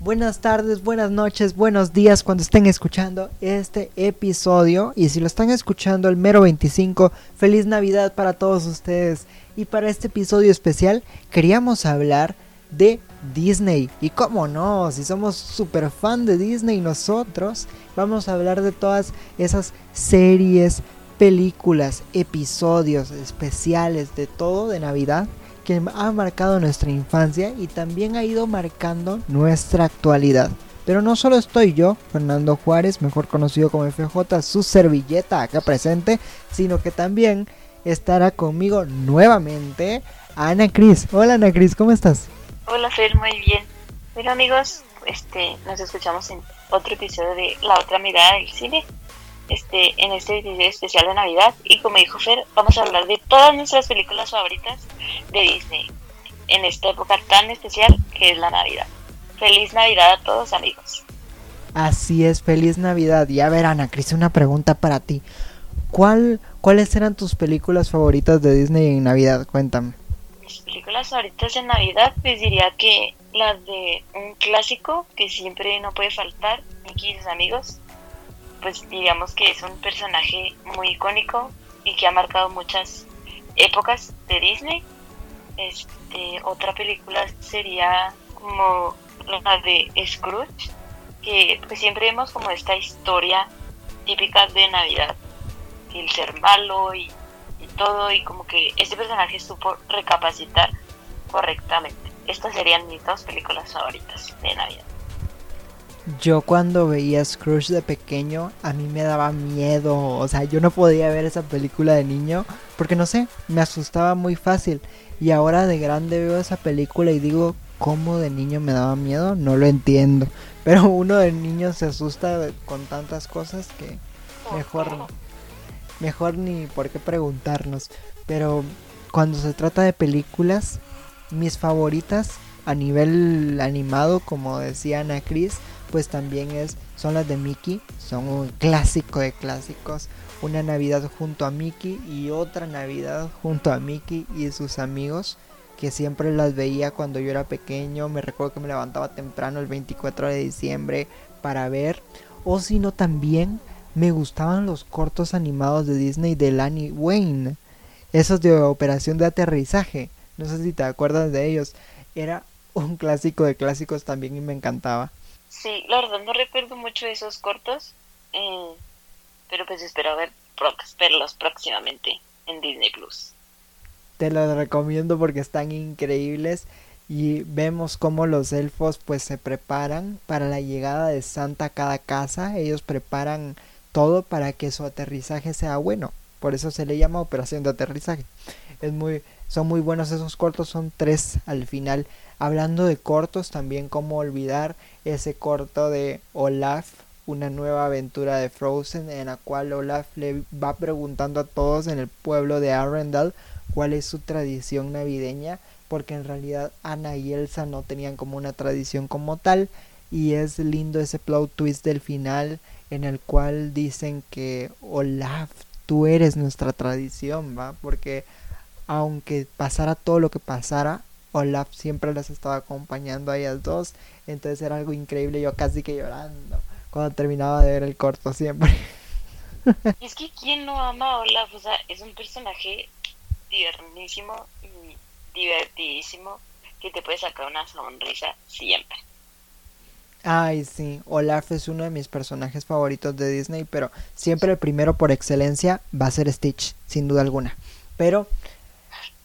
Buenas tardes, buenas noches, buenos días cuando estén escuchando este episodio. Y si lo están escuchando el mero 25, feliz Navidad para todos ustedes. Y para este episodio especial queríamos hablar de Disney. Y cómo no, si somos super fan de Disney nosotros, vamos a hablar de todas esas series, películas, episodios especiales, de todo de Navidad que ha marcado nuestra infancia y también ha ido marcando nuestra actualidad. Pero no solo estoy yo, Fernando Juárez, mejor conocido como FJ, su servilleta acá presente, sino que también estará conmigo nuevamente Ana Cris. Hola Ana Cris, ¿cómo estás? Hola Fer, muy bien. Bueno amigos, este, nos escuchamos en otro episodio de La otra mirada del cine este, en este especial de Navidad. Y como dijo Fer, vamos a hablar de todas nuestras películas favoritas de Disney en esta época tan especial que es la Navidad. Feliz Navidad a todos amigos. Así es, feliz Navidad. Y a ver, Ana, Cris, una pregunta para ti. ¿Cuál, ¿Cuáles eran tus películas favoritas de Disney en Navidad? Cuéntame. Mis películas favoritas en Navidad, pues diría que las de un clásico que siempre no puede faltar, Mickey y sus amigos, pues diríamos que es un personaje muy icónico y que ha marcado muchas épocas de Disney. Este, otra película sería como la de Scrooge, que pues siempre vemos como esta historia típica de Navidad, el ser malo y, y todo, y como que este personaje supo recapacitar correctamente. Estas serían mis dos películas favoritas de Navidad. Yo cuando veía Scrooge de pequeño, a mí me daba miedo. O sea, yo no podía ver esa película de niño porque no sé, me asustaba muy fácil. Y ahora de grande veo esa película y digo, ¿cómo de niño me daba miedo? No lo entiendo. Pero uno de niño se asusta con tantas cosas que mejor, mejor ni por qué preguntarnos. Pero cuando se trata de películas, mis favoritas a nivel animado, como decía Ana Cris, pues también es son las de Mickey, son un clásico de clásicos, una Navidad junto a Mickey y otra Navidad junto a Mickey y sus amigos que siempre las veía cuando yo era pequeño, me recuerdo que me levantaba temprano el 24 de diciembre para ver. O si no también me gustaban los cortos animados de Disney de Lani Wayne, esos de operación de aterrizaje, no sé si te acuerdas de ellos, era un clásico de clásicos también y me encantaba. Sí, la verdad no recuerdo mucho esos cortos, eh, pero pues espero ver, verlos próximamente en Disney Plus. Te los recomiendo porque están increíbles y vemos cómo los elfos pues se preparan para la llegada de Santa a cada casa. Ellos preparan todo para que su aterrizaje sea bueno. Por eso se le llama operación de aterrizaje. Es muy, son muy buenos esos cortos, son tres al final. Hablando de cortos, también cómo olvidar ese corto de Olaf, una nueva aventura de Frozen, en la cual Olaf le va preguntando a todos en el pueblo de Arendelle cuál es su tradición navideña, porque en realidad Anna y Elsa no tenían como una tradición como tal, y es lindo ese plot twist del final en el cual dicen que Olaf, tú eres nuestra tradición, ¿va? Porque aunque pasara todo lo que pasara, Olaf siempre las estaba acompañando a ellas dos. Entonces era algo increíble, yo casi que llorando cuando terminaba de ver el corto siempre. Es que quién no ama a Olaf, o sea, es un personaje tiernísimo y divertidísimo que te puede sacar una sonrisa siempre. Ay, sí, Olaf es uno de mis personajes favoritos de Disney, pero siempre el primero por excelencia va a ser Stitch, sin duda alguna. Pero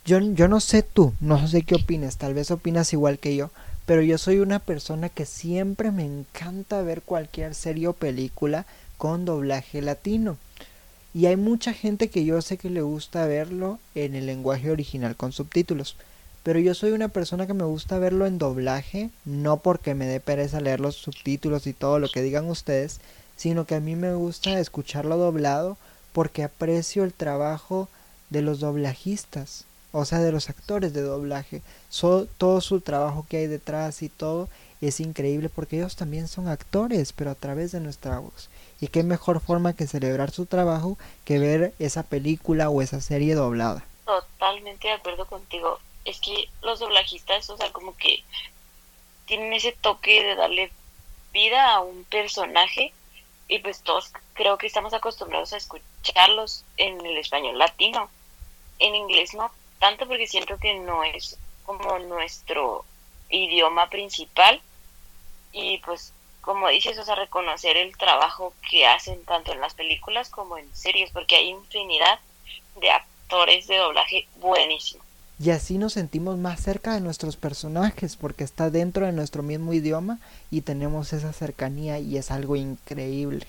yo, no sé tú, no sé qué opinas, tal vez opinas igual que yo, pero yo soy una persona que siempre me encanta ver cualquier serie o película con doblaje latino. Y hay mucha gente que yo sé que le gusta verlo en el lenguaje original con subtítulos. Pero yo soy una persona que me gusta verlo en doblaje, no porque me dé pereza leer los subtítulos y todo lo que digan ustedes, sino que a mí me gusta escucharlo doblado porque aprecio el trabajo de los doblajistas o sea, de los actores de doblaje. todo su trabajo que hay detrás y todo es increíble porque ellos también son actores, pero a través de nuestra voz. Y qué mejor forma que celebrar su trabajo que ver esa película o esa serie doblada. Totalmente de acuerdo contigo. Es que los doblajistas, o sea, como que tienen ese toque de darle vida a un personaje y pues todos creo que estamos acostumbrados a escucharlos en el español latino. En inglés no tanto porque siento que no es como nuestro idioma principal y pues como dices, o sea, reconocer el trabajo que hacen tanto en las películas como en series, porque hay infinidad de actores de doblaje buenísimos. Y así nos sentimos más cerca de nuestros personajes porque está dentro de nuestro mismo idioma y tenemos esa cercanía y es algo increíble.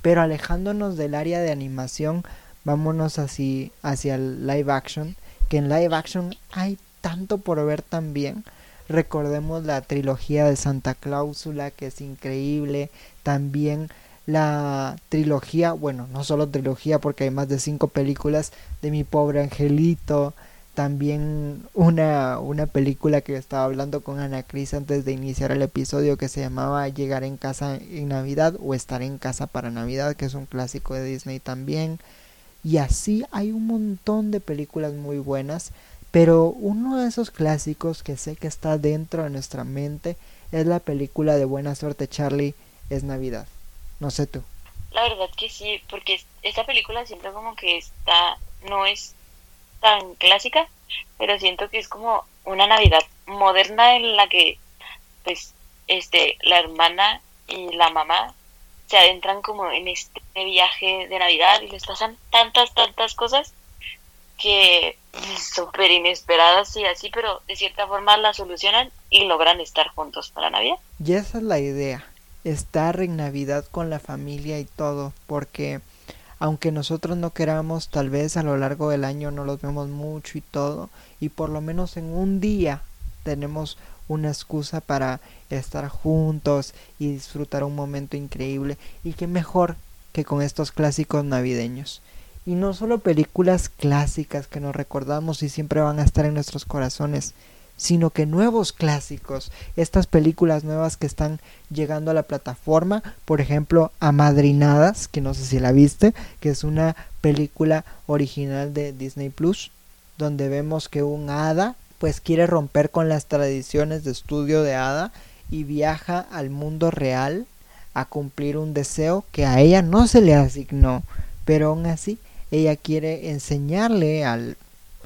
Pero alejándonos del área de animación, vámonos así hacia el live action, que en live action hay tanto por ver también. Recordemos la trilogía de Santa Cláusula, que es increíble. También la trilogía, bueno, no solo trilogía porque hay más de cinco películas de Mi Pobre Angelito. También una, una película que estaba hablando con Ana Cris antes de iniciar el episodio que se llamaba Llegar en casa en Navidad o Estar en casa para Navidad, que es un clásico de Disney también. Y así hay un montón de películas muy buenas. Pero uno de esos clásicos que sé que está dentro de nuestra mente es la película de Buena Suerte Charlie es Navidad. No sé tú. La verdad que sí, porque esta película siento como que está, no es tan clásica, pero siento que es como una Navidad moderna en la que pues este la hermana y la mamá se adentran como en este viaje de Navidad y les pasan tantas, tantas cosas que súper inesperadas y así, pero de cierta forma la solucionan y logran estar juntos para Navidad. Y esa es la idea, estar en Navidad con la familia y todo, porque aunque nosotros no queramos, tal vez a lo largo del año no los vemos mucho y todo, y por lo menos en un día tenemos una excusa para estar juntos y disfrutar un momento increíble, y qué mejor que con estos clásicos navideños. Y no solo películas clásicas que nos recordamos y siempre van a estar en nuestros corazones, sino que nuevos clásicos, estas películas nuevas que están llegando a la plataforma, por ejemplo, Amadrinadas, que no sé si la viste, que es una película original de Disney Plus, donde vemos que un hada pues quiere romper con las tradiciones de estudio de hada y viaja al mundo real a cumplir un deseo que a ella no se le asignó, pero aún así ella quiere enseñarle al,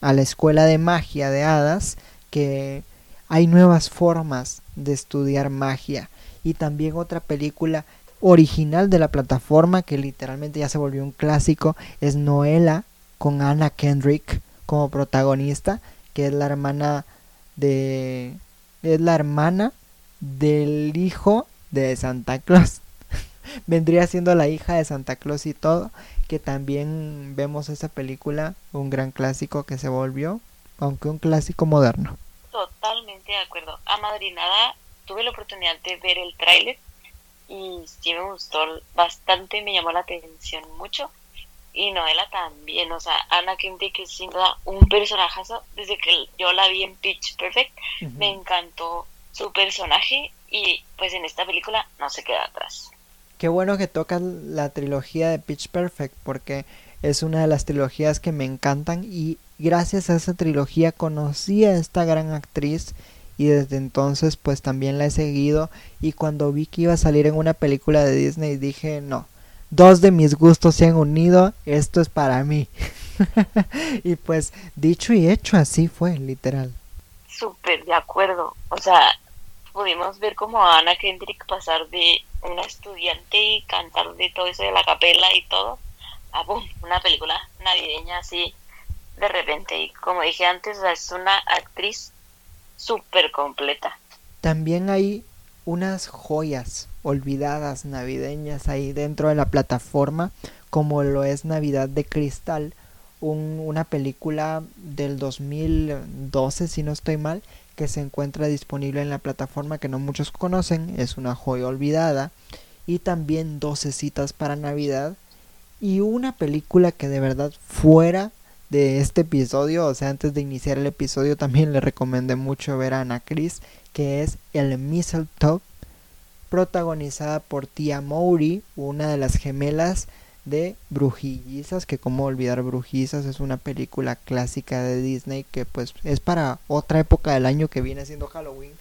a la escuela de magia de hadas que hay nuevas formas de estudiar magia. Y también otra película original de la plataforma que literalmente ya se volvió un clásico es Noela con Anna Kendrick como protagonista que es la hermana de es la hermana del hijo de Santa Claus vendría siendo la hija de Santa Claus y todo que también vemos esa película, un gran clásico que se volvió, aunque un clásico moderno. Totalmente de acuerdo. A Madrinada tuve la oportunidad de ver el tráiler y sí me gustó bastante, me llamó la atención mucho. Y Noela también, o sea, Ana Kendrick es sin duda un personajazo. Desde que yo la vi en Pitch Perfect, me encantó su personaje y pues en esta película no se queda atrás. Qué bueno que tocas la trilogía de Pitch Perfect porque es una de las trilogías que me encantan y gracias a esa trilogía conocí a esta gran actriz y desde entonces pues también la he seguido y cuando vi que iba a salir en una película de Disney dije no, dos de mis gustos se han unido, esto es para mí. y pues dicho y hecho así fue, literal. Súper de acuerdo, o sea, pudimos ver como a Ana Kendrick pasar de una estudiante y cantar de todo eso de la capela y todo a boom, una película navideña así de repente. Y como dije antes, es una actriz súper completa. También hay unas joyas olvidadas navideñas ahí dentro de la plataforma, como lo es Navidad de Cristal, una película del 2012, si no estoy mal, que se encuentra disponible en la plataforma que no muchos conocen, es una joya olvidada, y también 12 citas para Navidad, y una película que de verdad fuera de este episodio, o sea, antes de iniciar el episodio también le recomendé mucho ver a Ana Cris, que es El Mistletoe, protagonizada por Tia Mowry, una de las gemelas de Brujillizas, que como olvidar Brujizas es una película clásica de Disney que pues es para otra época del año que viene siendo Halloween,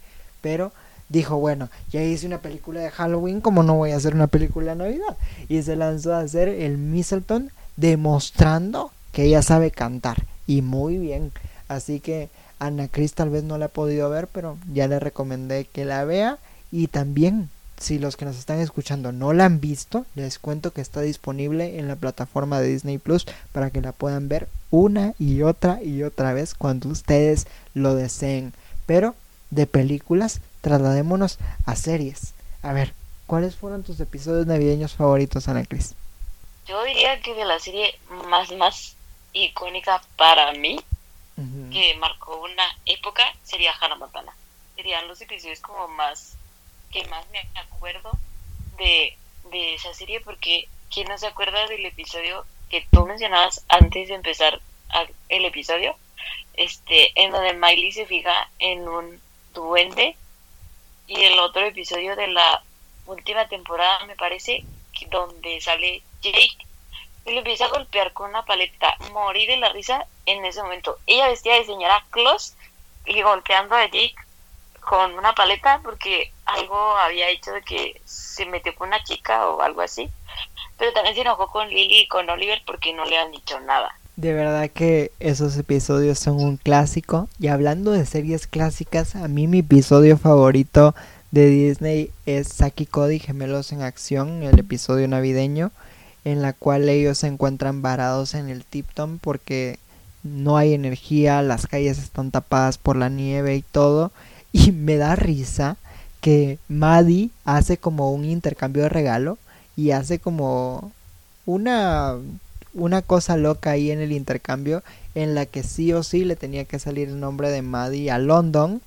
pero dijo, bueno, ya hice una película de Halloween, como no voy a hacer una película de Navidad? Y se lanzó a hacer el Mistletoe demostrando que ella sabe cantar y muy bien. Así que Ana Cris tal vez no la ha podido ver, pero ya le recomendé que la vea y también si los que nos están escuchando no la han visto, les cuento que está disponible en la plataforma de Disney Plus para que la puedan ver una y otra y otra vez cuando ustedes lo deseen. Pero de películas, trasladémonos a series. A ver, ¿cuáles fueron tus episodios navideños favoritos, Ana Cris? Yo diría que de la serie más, más icónica para mí, que marcó una época, sería Hannah Montana. Serían los episodios como más que más me acuerdo de, de esa serie porque ¿quién no se acuerda del episodio que tú mencionabas antes de empezar el episodio? Este, en donde Miley se fija en un duende y el otro episodio de la última temporada me parece donde sale Jake y le empieza a golpear con una paleta, morir de la risa en ese momento. Ella vestía de señora Claus y golpeando a Jake con una paleta porque algo había hecho de que se metió con una chica o algo así. Pero también se enojó con Lily y con Oliver porque no le han dicho nada. De verdad que esos episodios son un clásico. Y hablando de series clásicas, a mí mi episodio favorito de Disney es Saki Cody Gemelos en Acción, el episodio navideño, en la cual ellos se encuentran varados en el Tipton porque no hay energía, las calles están tapadas por la nieve y todo y me da risa que Maddie hace como un intercambio de regalo y hace como una una cosa loca ahí en el intercambio en la que sí o sí le tenía que salir el nombre de Maddie a London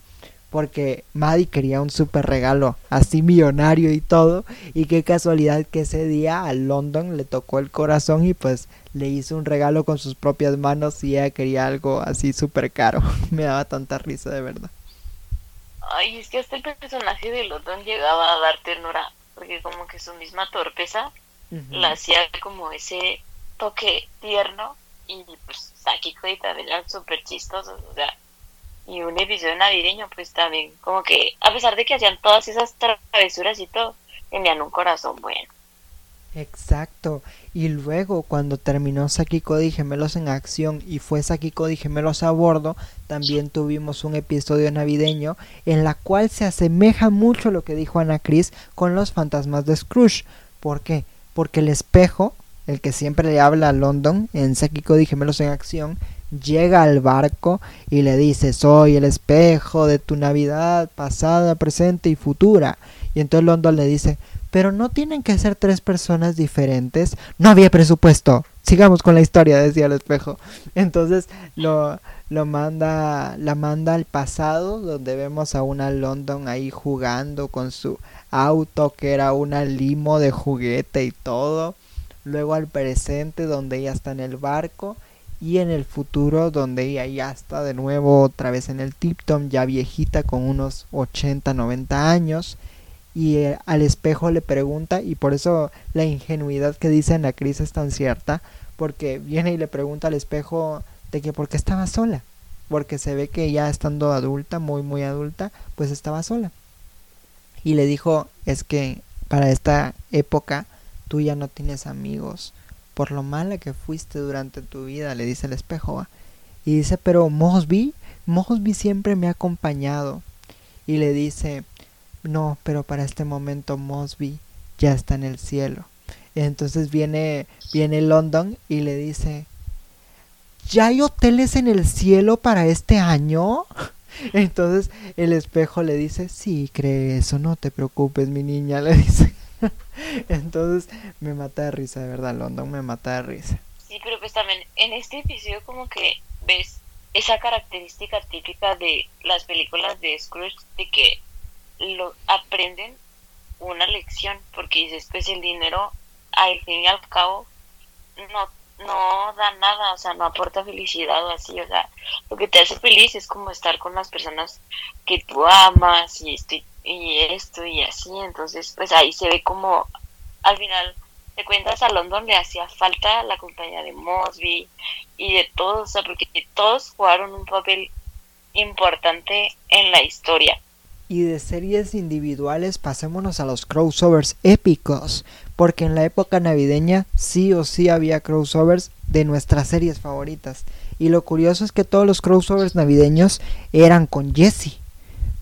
porque Maddie quería un super regalo así millonario y todo. Y qué casualidad que ese día a London le tocó el corazón y pues le hizo un regalo con sus propias manos y ella quería algo así súper caro. Me daba tanta risa de verdad Ay, es que hasta el personaje de London llegaba a dar ternura, porque como que su misma torpeza la hacía como ese toque tierno y pues Saki Cody también eran súper chistosos, o sea, y un episodio navideño pues también como que a pesar de que hacían todas esas travesuras y todo, tenían un corazón bueno. Exacto. Y luego cuando terminó Saki Cody Gemelos en acción y fue Saki Cody Gemelos a bordo, también tuvimos un episodio navideño en la cual se asemeja mucho lo que dijo Ana Cris con los fantasmas de Scrooge. ¿Por qué? Porque el espejo, el que siempre le habla a London en Saki Cody Gemelos en acción, llega al barco y le dice, soy el espejo de tu Navidad pasada, presente y futura. Y entonces London le dice, pero no tienen que ser tres personas diferentes. No había presupuesto. Sigamos con la historia, decía el espejo. Entonces lo, lo manda, la manda al pasado, donde vemos a una London ahí jugando con su auto, que era una limo de juguete y todo. Luego al presente, donde ella está en el barco. Y en el futuro, donde ella ya está de nuevo otra vez en el Tipton, ya viejita con unos 80, 90 años y eh, al espejo le pregunta y por eso la ingenuidad que dice Ana Cris es tan cierta porque viene y le pregunta al espejo de que por qué estaba sola porque se ve que ya estando adulta muy muy adulta pues estaba sola. Y le dijo es que para esta época tú ya no tienes amigos por lo mala que fuiste durante tu vida le dice el espejo y dice pero Mosby Mosby siempre me ha acompañado y le dice no, pero para este momento Mosby ya está en el cielo. Entonces viene, viene London y le dice, ¿ya hay hoteles en el cielo para este año? Entonces el espejo le dice, sí, cree eso, no te preocupes, mi niña, le dice. Entonces me mata de risa, de verdad, London me mata de risa. Sí, pero pues también en este episodio como que ves esa característica típica de las películas de Scrooge de que lo aprenden una lección porque dices pues el dinero al fin y al cabo no no da nada o sea no aporta felicidad o así o sea lo que te hace feliz es como estar con las personas que tú amas y esto y esto y así entonces pues ahí se ve como al final de cuentas a London le hacía falta la compañía de Mosby y de todos o sea porque todos jugaron un papel importante en la historia Y de series individuales pasémonos a los crossovers épicos, porque en la época navideña sí o sí había crossovers de nuestras series favoritas. Y lo curioso es que todos los crossovers navideños eran con Jesse.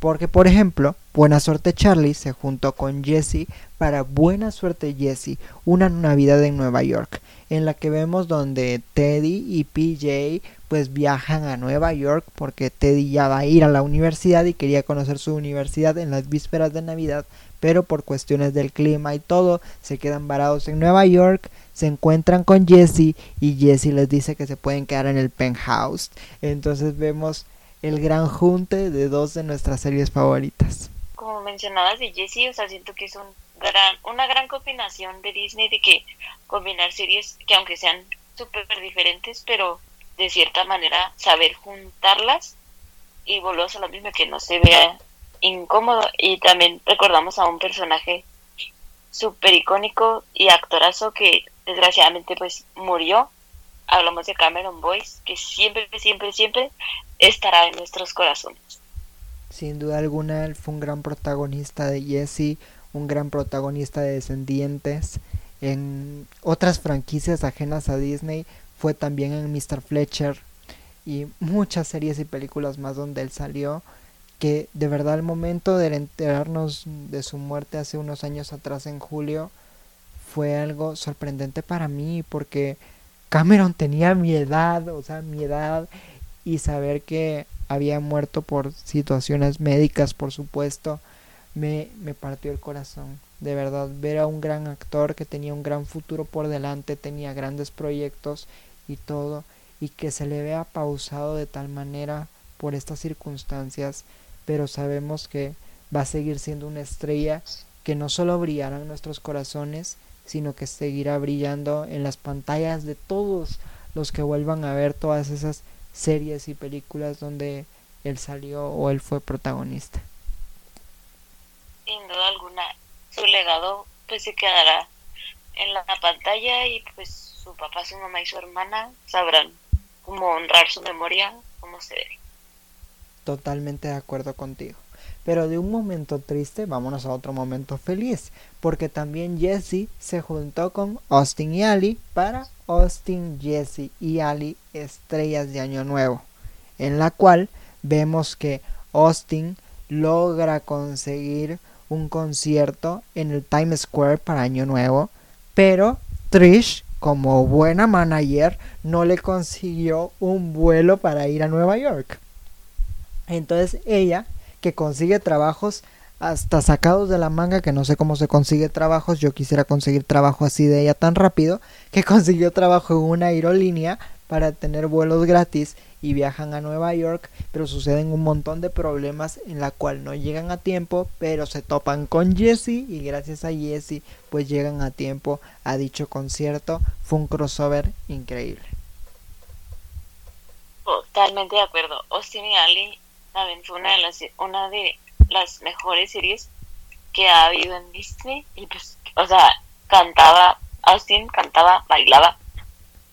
Porque por ejemplo, Buena Suerte Charlie se juntó con Jesse para Buena Suerte Jesse, una Navidad en Nueva York, en la que vemos donde Teddy y PJ pues viajan a Nueva York porque Teddy ya va a ir a la universidad y quería conocer su universidad en las vísperas de Navidad, pero por cuestiones del clima y todo se quedan varados en Nueva York, se encuentran con Jesse y Jesse les dice que se pueden quedar en el penthouse. Entonces vemos el gran junte de dos de nuestras series favoritas. Como mencionabas de Jesse, o sea, siento que es un gran, una gran combinación de Disney de que combinar series que aunque sean súper diferentes, pero de cierta manera saber juntarlas y volvemos a lo mismo que no se vea incómodo. Y también recordamos a un personaje súper icónico y actorazo que desgraciadamente pues murió. Hablamos de Cameron Boyce que siempre siempre siempre estará en nuestros corazones. Sin duda alguna él fue un gran protagonista de Jesse un gran protagonista de Descendientes en otras franquicias ajenas a Disney fue también en Mr. Fletcher y muchas series y películas más donde él salió que de verdad al momento de enterarnos de su muerte hace unos años atrás en julio fue algo sorprendente para mí porque Cameron tenía mi edad, o sea, mi edad y saber que había muerto por situaciones médicas, por supuesto, me, partió el corazón. De verdad, ver a un gran actor que tenía un gran futuro por delante, tenía grandes proyectos y todo, y que se le vea pausado de tal manera por estas circunstancias, pero sabemos que va a seguir siendo una estrella que no solo brillará en nuestros corazones, sino que seguirá brillando en las pantallas de todos los que vuelvan a ver todas esas series y películas donde él salió o él fue protagonista. Sin duda alguna, su legado pues se quedará en la pantalla y pues su papá, su mamá y su hermana sabrán cómo honrar su memoria como se debe. Totalmente de acuerdo contigo. Pero de un momento triste, vámonos a otro momento feliz, porque también Jesse se juntó con Austin y Ali para Austin, Jesse y Ali Estrellas de Año Nuevo, en la cual vemos que Austin logra conseguir un concierto en el Times Square para Año Nuevo, pero Trish como buena manager, no le consiguió un vuelo para ir a Nueva York. Entonces ella, que consigue trabajos hasta sacados de la manga, que no sé cómo se consigue trabajos, yo quisiera conseguir trabajo así de ella tan rápido, que consiguió trabajo en una aerolínea para tener vuelos gratis y viajan a Nueva York, pero suceden un montón de problemas en la cual no llegan a tiempo, pero se topan con Jesse y gracias a Jesse pues llegan a tiempo a dicho concierto. Fue un crossover increíble. Totalmente de acuerdo. Austin y Ali también fue una de las una de las mejores series que ha habido en Disney y pues o sea cantaba Austin cantaba bailaba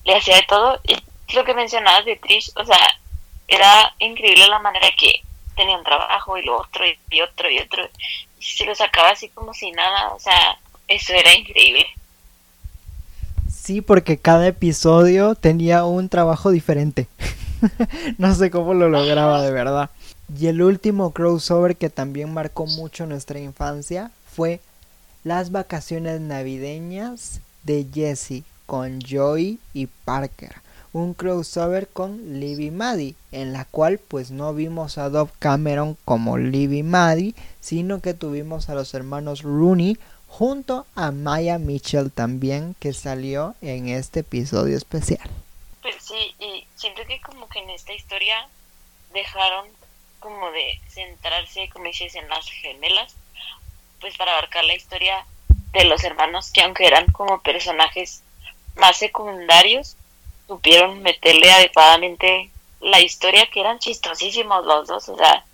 le hacía de todo y lo que mencionabas de Trish, o sea, era increíble la manera que tenía un trabajo y lo otro y otro y otro, y se lo sacaba así como si nada, o sea, eso era increíble. Sí, porque cada episodio tenía un trabajo diferente. no sé cómo lo lograba de verdad. Y el último crossover que también marcó mucho nuestra infancia fue las vacaciones navideñas de Jesse con Joey y Parker un crossover con Libby Maddie, en la cual pues no vimos a Dove Cameron como Libby Maddie, sino que tuvimos a los hermanos Rooney junto a Maya Mitchell también que salió en este episodio especial. Pues sí, y siento que como que en esta historia dejaron como de centrarse, como dices, en las gemelas, pues para abarcar la historia de los hermanos que aunque eran como personajes más secundarios, supieron meterle adecuadamente la historia que eran chistosísimos los dos, o sea,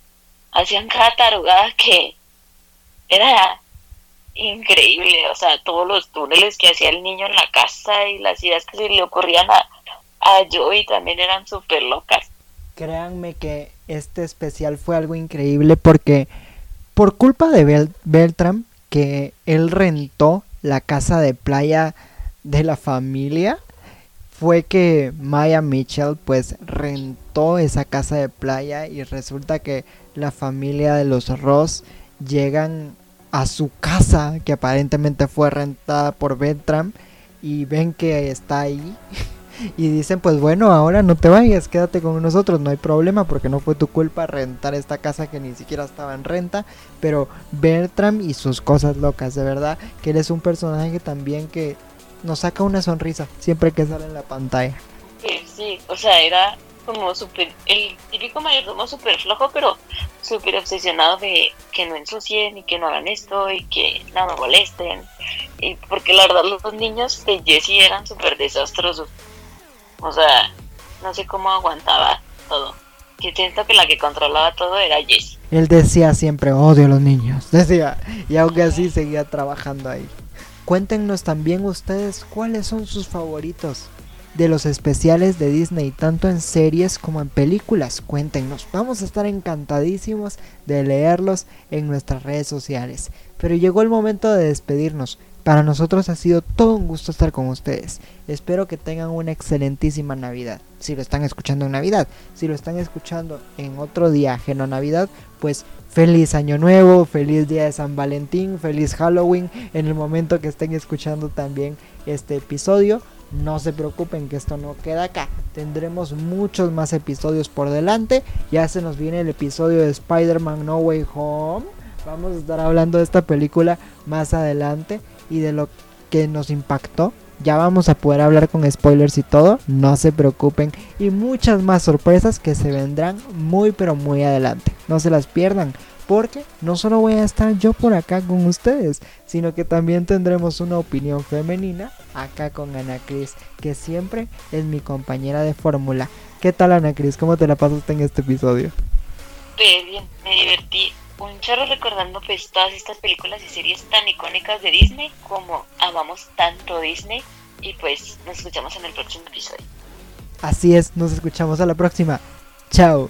hacían cada tarugada que era increíble, o sea, todos los túneles que hacía el niño en la casa y las ideas que se le ocurrían a, a Joey también eran súper locas. Créanme que este especial fue algo increíble porque por culpa de Bel Beltram, que él rentó la casa de playa de la familia, fue que Maya Mitchell pues rentó esa casa de playa y resulta que la familia de los Ross llegan a su casa que aparentemente fue rentada por Beltram y ven que está ahí y dicen pues bueno ahora no te vayas quédate con nosotros no hay problema porque no fue tu culpa rentar esta casa que ni siquiera estaba en renta pero Bertram y sus cosas locas de verdad que él es un personaje también que nos saca una sonrisa siempre que sale en la pantalla sí, sí o sea era como súper el típico mayordomo súper flojo pero súper obsesionado de que no ensucien y que no hagan esto y que no me molesten y porque la verdad los niños de Jessie eran súper desastrosos o sea, no sé cómo aguantaba todo. Que siento que la que controlaba todo era Jess. Él decía siempre, odio a los niños. Decía, y aunque así seguía trabajando ahí. Cuéntenos también ustedes cuáles son sus favoritos de los especiales de Disney, tanto en series como en películas. Cuéntenos, vamos a estar encantadísimos de leerlos en nuestras redes sociales. Pero llegó el momento de despedirnos. Para nosotros ha sido todo un gusto estar con ustedes. Espero que tengan una excelentísima Navidad. Si lo están escuchando en Navidad, si lo están escuchando en otro día ajeno a Navidad, pues feliz año nuevo, feliz día de San Valentín, feliz Halloween en el momento que estén escuchando también este episodio. No se preocupen que esto no queda acá. Tendremos muchos más episodios por delante. Ya se nos viene el episodio de Spider-Man No Way Home. Vamos a estar hablando de esta película más adelante y de lo que nos impactó. Ya vamos a poder hablar con spoilers y todo, no se preocupen. Y muchas más sorpresas que se vendrán muy pero muy adelante. No se las pierdan, porque no solo voy a estar yo por acá con ustedes, sino que también tendremos una opinión femenina acá con Ana Cris, que siempre es mi compañera de fórmula. ¿Qué tal Ana Cris? ¿Cómo te la pasaste en este episodio? Bien, me divertí un chorro recordando pues todas estas películas y series tan icónicas de Disney como amamos tanto Disney y pues nos escuchamos en el próximo episodio. Así es, nos escuchamos a la próxima. Chao.